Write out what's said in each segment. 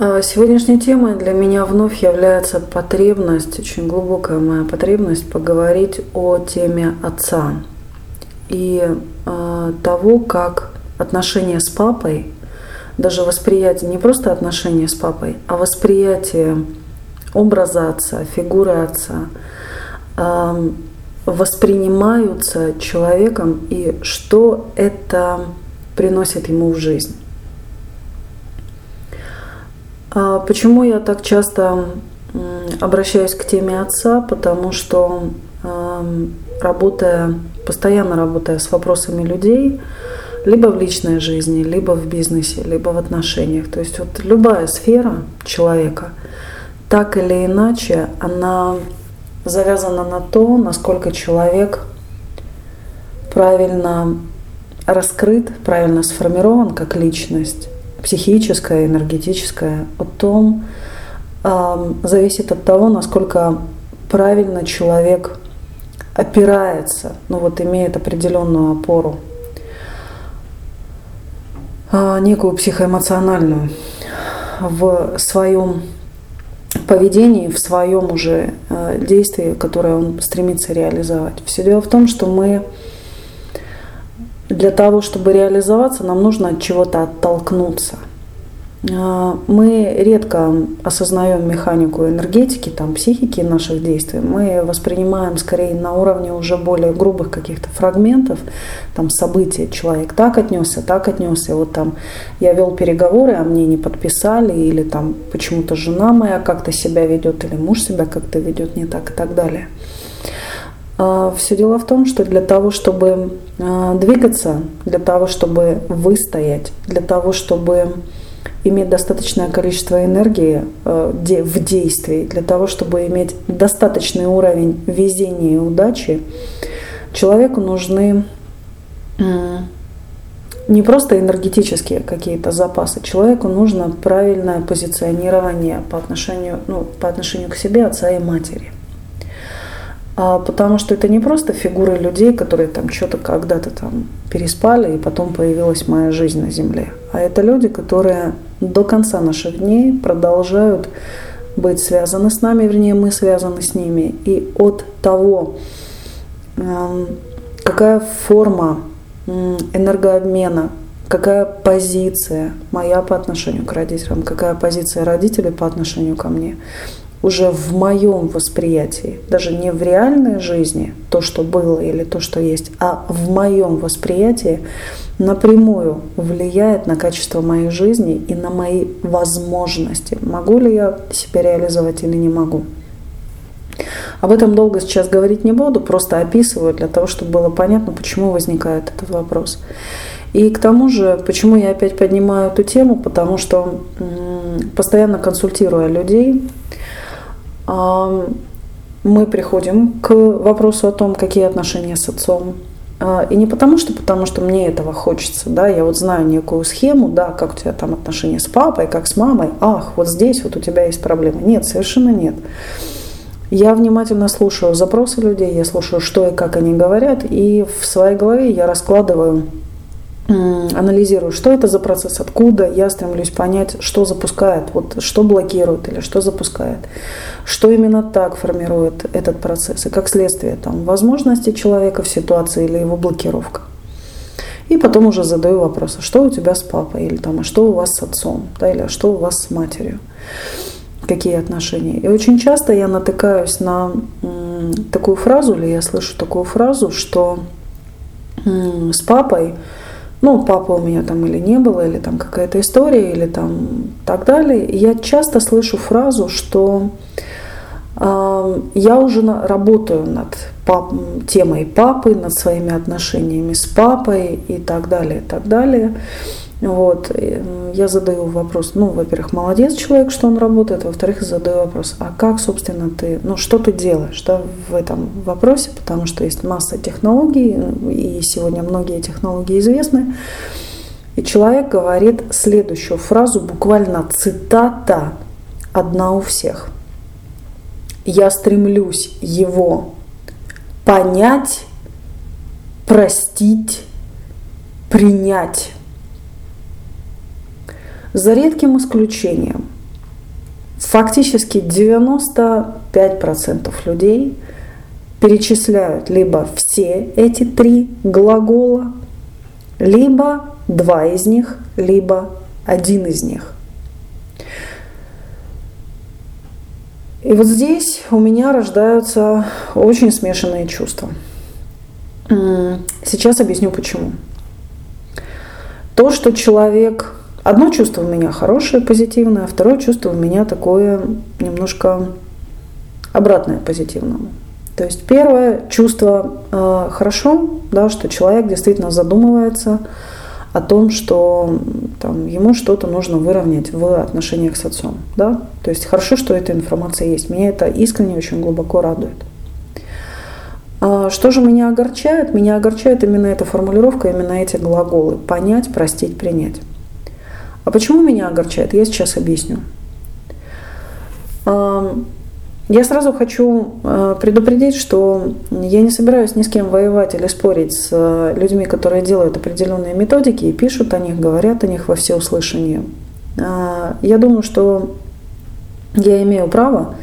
А, сегодняшней темой для меня вновь является потребность, очень глубокая моя потребность поговорить о теме отца и э, того, как отношения с папой, даже восприятие, не просто отношения с папой, а восприятие образа отца, фигуры отца воспринимаются человеком и что это приносит ему в жизнь. А почему я так часто обращаюсь к теме отца? Потому что работая, постоянно работая с вопросами людей, либо в личной жизни, либо в бизнесе, либо в отношениях. То есть вот любая сфера человека, так или иначе, она завязана на то, насколько человек правильно раскрыт, правильно сформирован как личность психическое, энергетическое, о том, э, зависит от того, насколько правильно человек опирается, ну вот имеет определенную опору, э, некую психоэмоциональную в своем поведении, в своем уже э, действии, которое он стремится реализовать. Все дело в том, что мы для того, чтобы реализоваться, нам нужно от чего-то оттолкнуться. А, мы редко осознаем механику энергетики, там, психики наших действий. Мы воспринимаем скорее на уровне уже более грубых каких-то фрагментов, там, событий. Человек так отнесся, так отнесся. Вот там я вел переговоры, а мне не подписали, или там почему-то жена моя как-то себя ведет, или муж себя как-то ведет не так и так далее. А, Все дело в том, что для того, чтобы а, двигаться, для того, чтобы выстоять, для того, чтобы иметь достаточное количество энергии а, в действии, для того, чтобы иметь достаточный уровень везения и удачи, человеку нужны не просто энергетические какие-то запасы. Человеку нужно правильное позиционирование по отношению, ну, по отношению к себе, отца и матери. А, потому что это не просто фигуры людей, которые там что-то когда-то там переспали, и потом появилась моя жизнь на Земле. А это люди, которые до конца наших дней продолжают быть связаны с нами, вернее, мы связаны с ними. И от того, какая форма энергообмена, какая позиция моя по отношению к родителям, какая позиция родителей по отношению ко мне, уже в моем восприятии, даже не в реальной жизни, то, что было или то, что есть, а в моем восприятии напрямую влияет на качество моей жизни и на мои возможности. Могу ли я себя реализовать или не могу. Об этом долго сейчас говорить не буду, просто описываю для того, чтобы было понятно, почему возникает этот вопрос. И к тому же, почему я опять поднимаю эту тему, потому что постоянно консультируя людей, мы приходим к вопросу о том, какие отношения с отцом. А, и не потому что, потому что мне этого хочется, да, я вот знаю некую схему, да, как у тебя там отношения с папой, как с мамой, ах, вот здесь вот у тебя есть проблемы. Нет, совершенно нет. Я внимательно слушаю запросы людей, я слушаю, что и как они говорят, и в своей голове я раскладываю анализирую, что это за процесс, откуда, я стремлюсь понять, что запускает, вот что блокирует или что запускает, что именно так формирует этот процесс и как следствие там возможности человека в ситуации или его блокировка. И потом уже задаю вопрос, а что у тебя с папой, или там, а что у вас с отцом, да, или а что у вас с матерью, какие отношения. И очень часто я натыкаюсь на такую фразу, или я слышу такую фразу, что с папой ну, папы у меня там или не было, или там какая-то история, или там так далее. Я часто слышу фразу, что э, я уже на, работаю над пап, темой папы, над своими отношениями с папой и так далее, и так далее. Вот. Я задаю вопрос, ну, во-первых, молодец человек, что он работает, во-вторых, задаю вопрос, а как, собственно, ты, ну, что ты делаешь да, в этом вопросе, потому что есть масса технологий, и сегодня многие технологии известны. И человек говорит следующую фразу, буквально цитата одна у всех. Я стремлюсь его понять простить, принять. За редким исключением, фактически 95% людей перечисляют либо все эти три глагола, либо два из них, либо один из них. И вот здесь у меня рождаются очень смешанные чувства. Сейчас объясню почему. То, что человек... Одно чувство у меня хорошее, позитивное, а второе чувство у меня такое немножко обратное позитивному. То есть первое чувство э, хорошо, да, что человек действительно задумывается о том, что там, ему что-то нужно выровнять в отношениях с отцом. Да? То есть хорошо, что эта информация есть. Меня это искренне очень глубоко радует. А что же меня огорчает? Меня огорчает именно эта формулировка, именно эти глаголы. Понять, простить, принять. А почему меня огорчает? Я сейчас объясню. Я сразу хочу э, предупредить, что я не собираюсь ни с кем воевать или спорить с э, людьми, которые делают определенные методики и пишут о них, говорят о них во всеуслышание. А, я думаю, что я имею право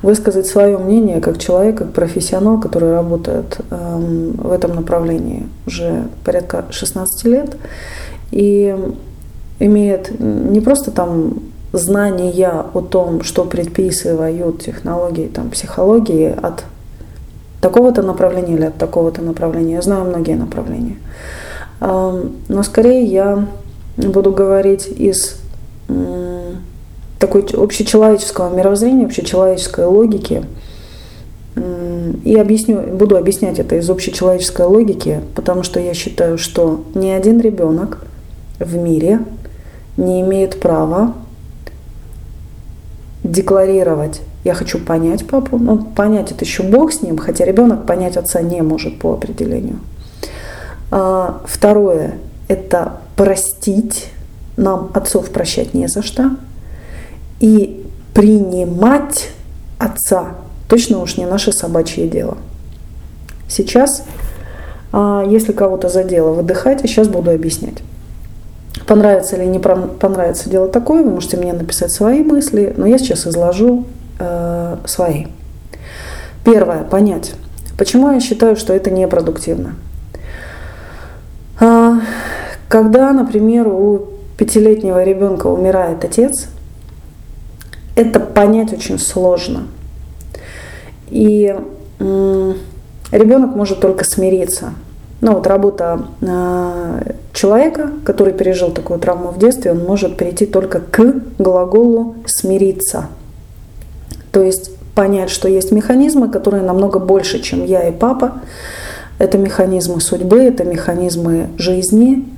высказать свое мнение как человек, как профессионал, который работает эм, в этом направлении уже порядка 16 лет и имеет не просто там знания о том, что предписывают технологии там, психологии от такого-то направления или от такого-то направления. Я знаю многие направления. Но скорее я буду говорить из такой общечеловеческого мировоззрения, общечеловеческой логики. И объясню, буду объяснять это из общечеловеческой логики, потому что я считаю, что ни один ребенок в мире не имеет права декларировать я хочу понять папу. Ну, понять это еще Бог с ним, хотя ребенок понять отца не может по определению. А, второе – это простить. Нам отцов прощать не за что. И принимать отца точно уж не наше собачье дело. Сейчас, а, если кого-то задело, выдыхайте, сейчас буду объяснять. Понравится или не понравится дело такое, вы можете мне написать свои мысли, но я сейчас изложу э, свои. Первое, понять, почему я считаю, что это непродуктивно. А, когда, например, у пятилетнего ребенка умирает отец, это понять очень сложно. И ребенок может только смириться ну вот работа э, человека, который пережил такую травму в детстве, он может перейти только к глаголу «смириться». То есть понять, что есть механизмы, которые намного больше, чем я и папа. Это механизмы судьбы, это механизмы жизни.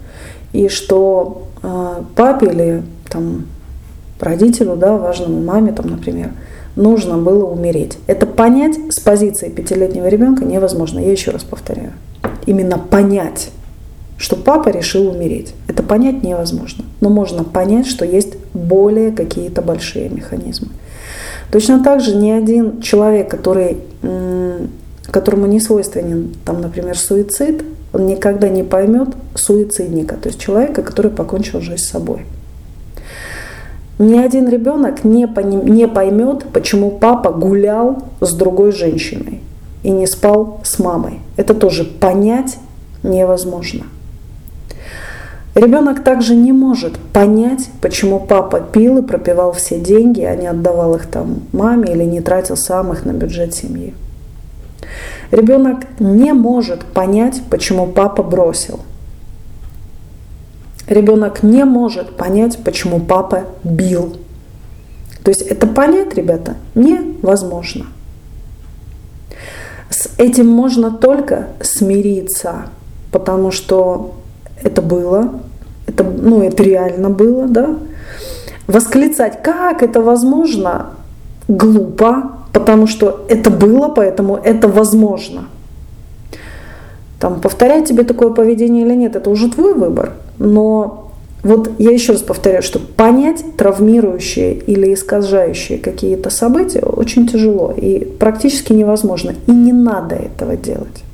И что э, папе или там, родителю, да, важному маме, там, например, нужно было умереть. Это понять с позиции пятилетнего ребенка невозможно. Я еще раз повторяю именно понять, что папа решил умереть. Это понять невозможно. Но можно понять, что есть более какие-то большие механизмы. Точно так же ни один человек, который, которому не свойственен, там, например, суицид, он никогда не поймет суицидника, то есть человека, который покончил жизнь с собой. Ни один ребенок не, не поймет, почему папа гулял с другой женщиной и не спал с мамой. Это тоже понять невозможно. Ребенок также не может понять, почему папа пил и пропивал все деньги, а не отдавал их там маме или не тратил сам их на бюджет семьи. Ребенок не может понять, почему папа бросил. Ребенок не может понять, почему папа бил. То есть это понять, ребята, невозможно. С этим можно только смириться, потому что это было, это, ну, это реально было, да. Восклицать, как это возможно, глупо, потому что это было, поэтому это возможно. Там, повторять тебе такое поведение или нет, это уже твой выбор. Но вот я еще раз повторяю, что понять травмирующие или искажающие какие-то события очень тяжело и практически невозможно. И не надо этого делать.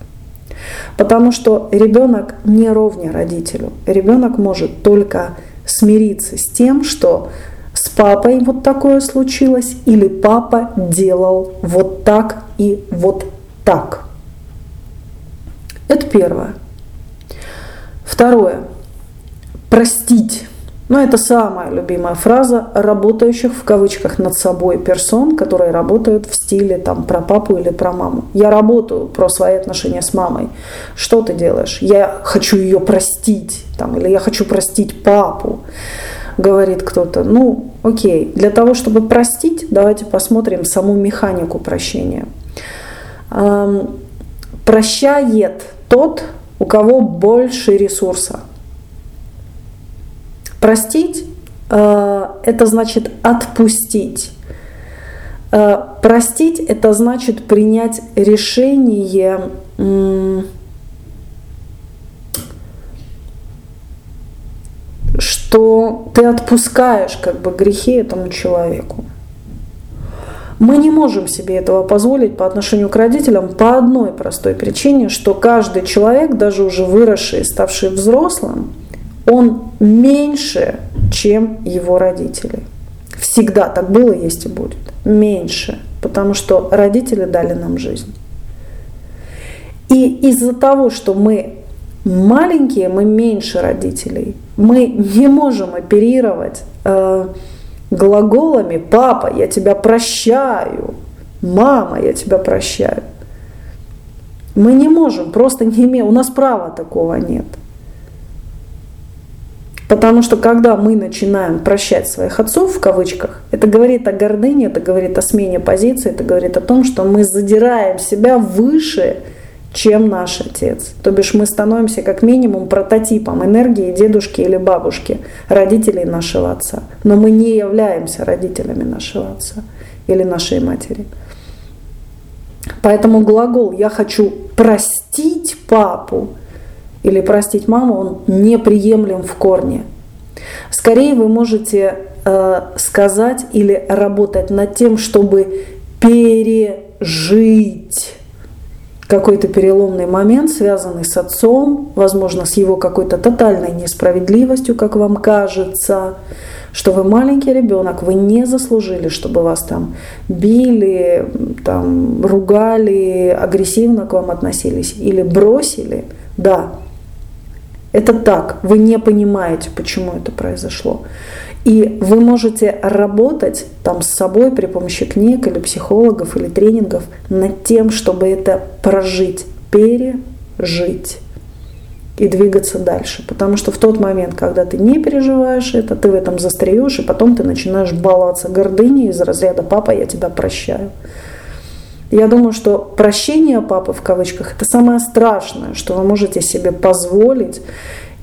Потому что ребенок не ровня родителю. Ребенок может только смириться с тем, что с папой вот такое случилось, или папа делал вот так и вот так. Это первое. Второе. Простить. Ну, это самая любимая фраза работающих в кавычках над собой персон, которые работают в стиле там про папу или про маму. Я работаю про свои отношения с мамой. Что ты делаешь? Я хочу ее простить. Там, или я хочу простить папу говорит кто-то. Ну, окей, для того, чтобы простить, давайте посмотрим саму механику прощения. Прощает тот, у кого больше ресурса. Простить э, это значит отпустить. Э, простить это значит принять решение что ты отпускаешь как бы грехи этому человеку. Мы не можем себе этого позволить по отношению к родителям по одной простой причине, что каждый человек, даже уже выросший, ставший взрослым, он меньше, чем его родители. Всегда так было, есть и будет. Меньше. Потому что родители дали нам жизнь. И из-за того, что мы маленькие, мы меньше родителей. Мы не можем оперировать э, глаголами «папа, я тебя прощаю», «мама, я тебя прощаю». Мы не можем, просто не имеем, у нас права такого нет. Потому что когда мы начинаем прощать своих отцов, в кавычках, это говорит о гордыне, это говорит о смене позиции, это говорит о том, что мы задираем себя выше чем наш отец. То бишь мы становимся как минимум прототипом энергии дедушки или бабушки, родителей нашего отца. Но мы не являемся родителями нашего отца или нашей матери. Поэтому глагол «я хочу простить папу» или простить маму, он неприемлем в корне. Скорее вы можете э, сказать или работать над тем, чтобы пережить какой-то переломный момент, связанный с отцом, возможно, с его какой-то тотальной несправедливостью, как вам кажется, что вы маленький ребенок, вы не заслужили, чтобы вас там били, там, ругали, агрессивно к вам относились или бросили. Да, это так, вы не понимаете, почему это произошло. И вы можете работать там с собой при помощи книг или психологов или тренингов над тем, чтобы это прожить, пережить и двигаться дальше. Потому что в тот момент, когда ты не переживаешь это, ты в этом застреешь, и потом ты начинаешь баловаться гордыней из разряда «папа, я тебя прощаю». Я думаю, что прощение папы в кавычках это самое страшное, что вы можете себе позволить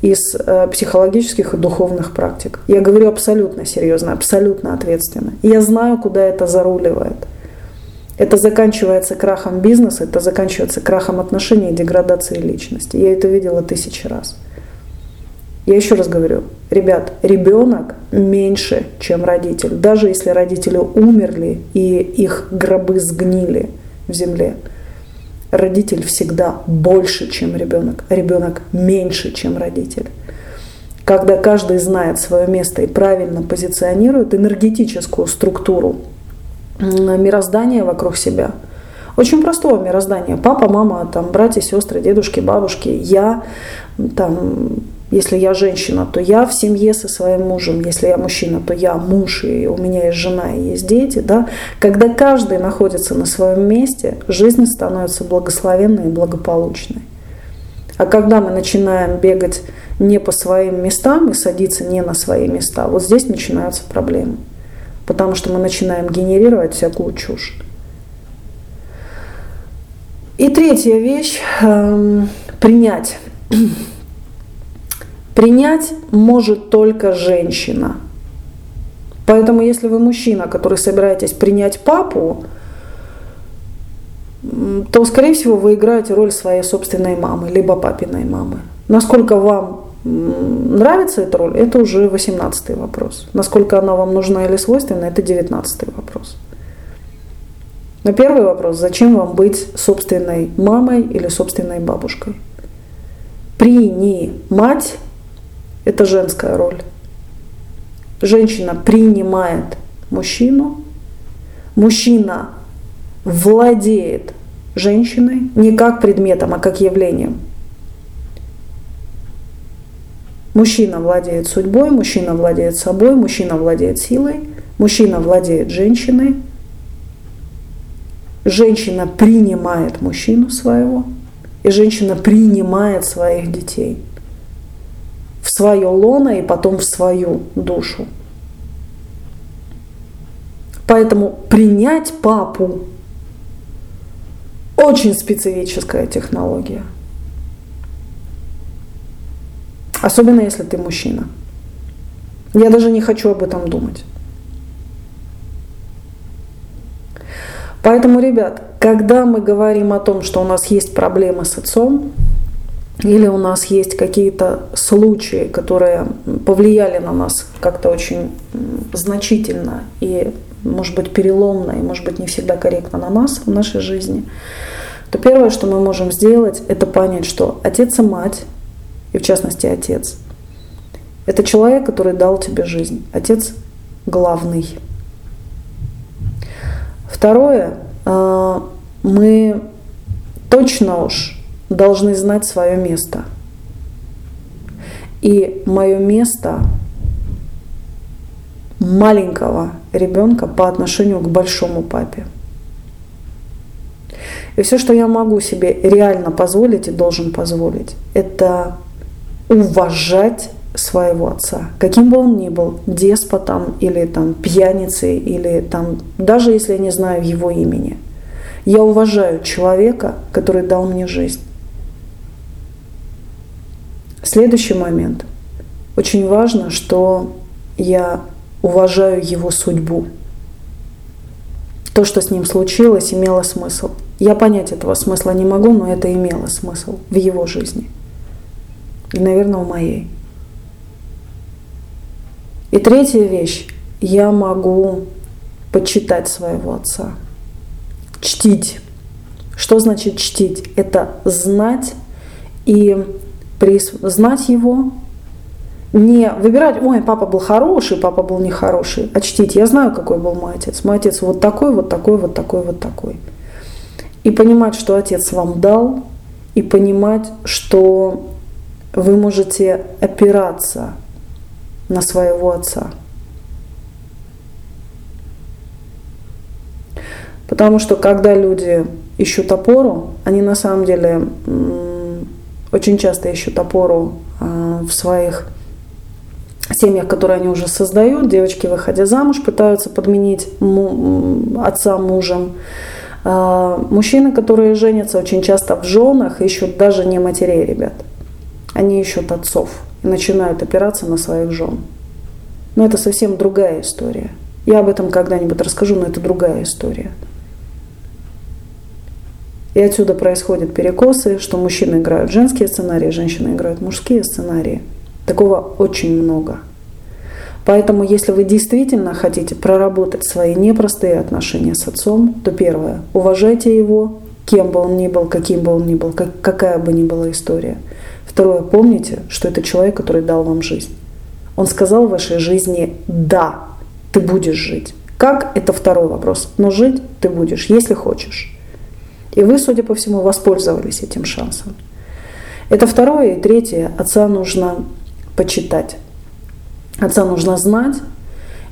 из э, психологических и духовных практик. Я говорю абсолютно серьезно, абсолютно ответственно. Я знаю, куда это заруливает. Это заканчивается крахом бизнеса, это заканчивается крахом отношений и деградацией личности. Я это видела тысячи раз. Я еще раз говорю, ребят, ребенок меньше, чем родитель. Даже если родители умерли и их гробы сгнили в земле родитель всегда больше, чем ребенок, ребенок меньше, чем родитель. Когда каждый знает свое место и правильно позиционирует энергетическую структуру мироздания вокруг себя, очень простого мироздания. Папа, мама, там, братья, сестры, дедушки, бабушки, я, там, если я женщина, то я в семье со своим мужем. Если я мужчина, то я муж, и у меня есть жена, и есть дети. Да? Когда каждый находится на своем месте, жизнь становится благословенной и благополучной. А когда мы начинаем бегать не по своим местам и садиться не на свои места, вот здесь начинаются проблемы. Потому что мы начинаем генерировать всякую чушь. И третья вещь эм, – принять. Принять может только женщина. Поэтому если вы мужчина, который собираетесь принять папу, то, скорее всего, вы играете роль своей собственной мамы, либо папиной мамы. Насколько вам нравится эта роль, это уже 18 вопрос. Насколько она вам нужна или свойственна, это 19 вопрос. Но первый вопрос, зачем вам быть собственной мамой или собственной бабушкой? Принимать – это женская роль. Женщина принимает мужчину, мужчина владеет женщиной не как предметом, а как явлением. Мужчина владеет судьбой, мужчина владеет собой, мужчина владеет силой, мужчина владеет женщиной, женщина принимает мужчину своего, и женщина принимает своих детей свое лоно и потом в свою душу. Поэтому принять папу очень специфическая технология. Особенно если ты мужчина. Я даже не хочу об этом думать. Поэтому, ребят, когда мы говорим о том, что у нас есть проблемы с отцом, или у нас есть какие-то случаи, которые повлияли на нас как-то очень значительно и, может быть, переломно, и, может быть, не всегда корректно на нас в нашей жизни, то первое, что мы можем сделать, это понять, что отец и мать, и в частности отец, это человек, который дал тебе жизнь. Отец главный. Второе, а, мы точно уж должны знать свое место. И мое место маленького ребенка по отношению к большому папе. И все, что я могу себе реально позволить и должен позволить, это уважать своего отца, каким бы он ни был, деспотом или там пьяницей, или там, даже если я не знаю его имени. Я уважаю человека, который дал мне жизнь. Следующий момент. Очень важно, что я уважаю его судьбу. То, что с ним случилось, имело смысл. Я понять этого смысла не могу, но это имело смысл в его жизни. И, наверное, в моей. И третья вещь. Я могу почитать своего отца. Чтить. Что значит чтить? Это знать и знать его, не выбирать, ой, папа был хороший, папа был нехороший, а чтить. Я знаю, какой был мой отец. Мой отец вот такой, вот такой, вот такой, вот такой. И понимать, что отец вам дал, и понимать, что вы можете опираться на своего отца. Потому что когда люди ищут опору, они на самом деле очень часто ищут опору а, в своих семьях, которые они уже создают. Девочки, выходя замуж, пытаются подменить отца мужем. А, мужчины, которые женятся очень часто в женах, ищут даже не матерей, ребят. Они ищут отцов и начинают опираться на своих жен. Но это совсем другая история. Я об этом когда-нибудь расскажу, но это другая история. И отсюда происходят перекосы, что мужчины играют женские сценарии, женщины играют мужские сценарии. Такого очень много. Поэтому, если вы действительно хотите проработать свои непростые отношения с отцом, то первое, уважайте его, кем бы он ни был, каким бы он ни был, как, какая бы ни была история. Второе, помните, что это человек, который дал вам жизнь. Он сказал в вашей жизни «да, ты будешь жить». Как – это второй вопрос. Но жить ты будешь, если хочешь. И вы, судя по всему, воспользовались этим шансом. Это второе. И третье. Отца нужно почитать. Отца нужно знать.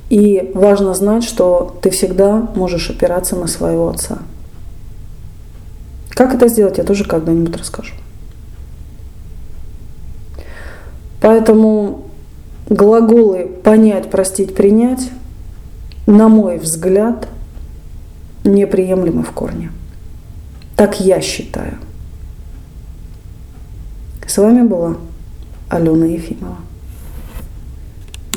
И важно знать, что ты всегда можешь опираться на своего отца. Как это сделать, я тоже когда-нибудь расскажу. Поэтому глаголы понять, простить, принять, на мой взгляд, неприемлемы в корне. Так я считаю. С вами была Алена Ефимова.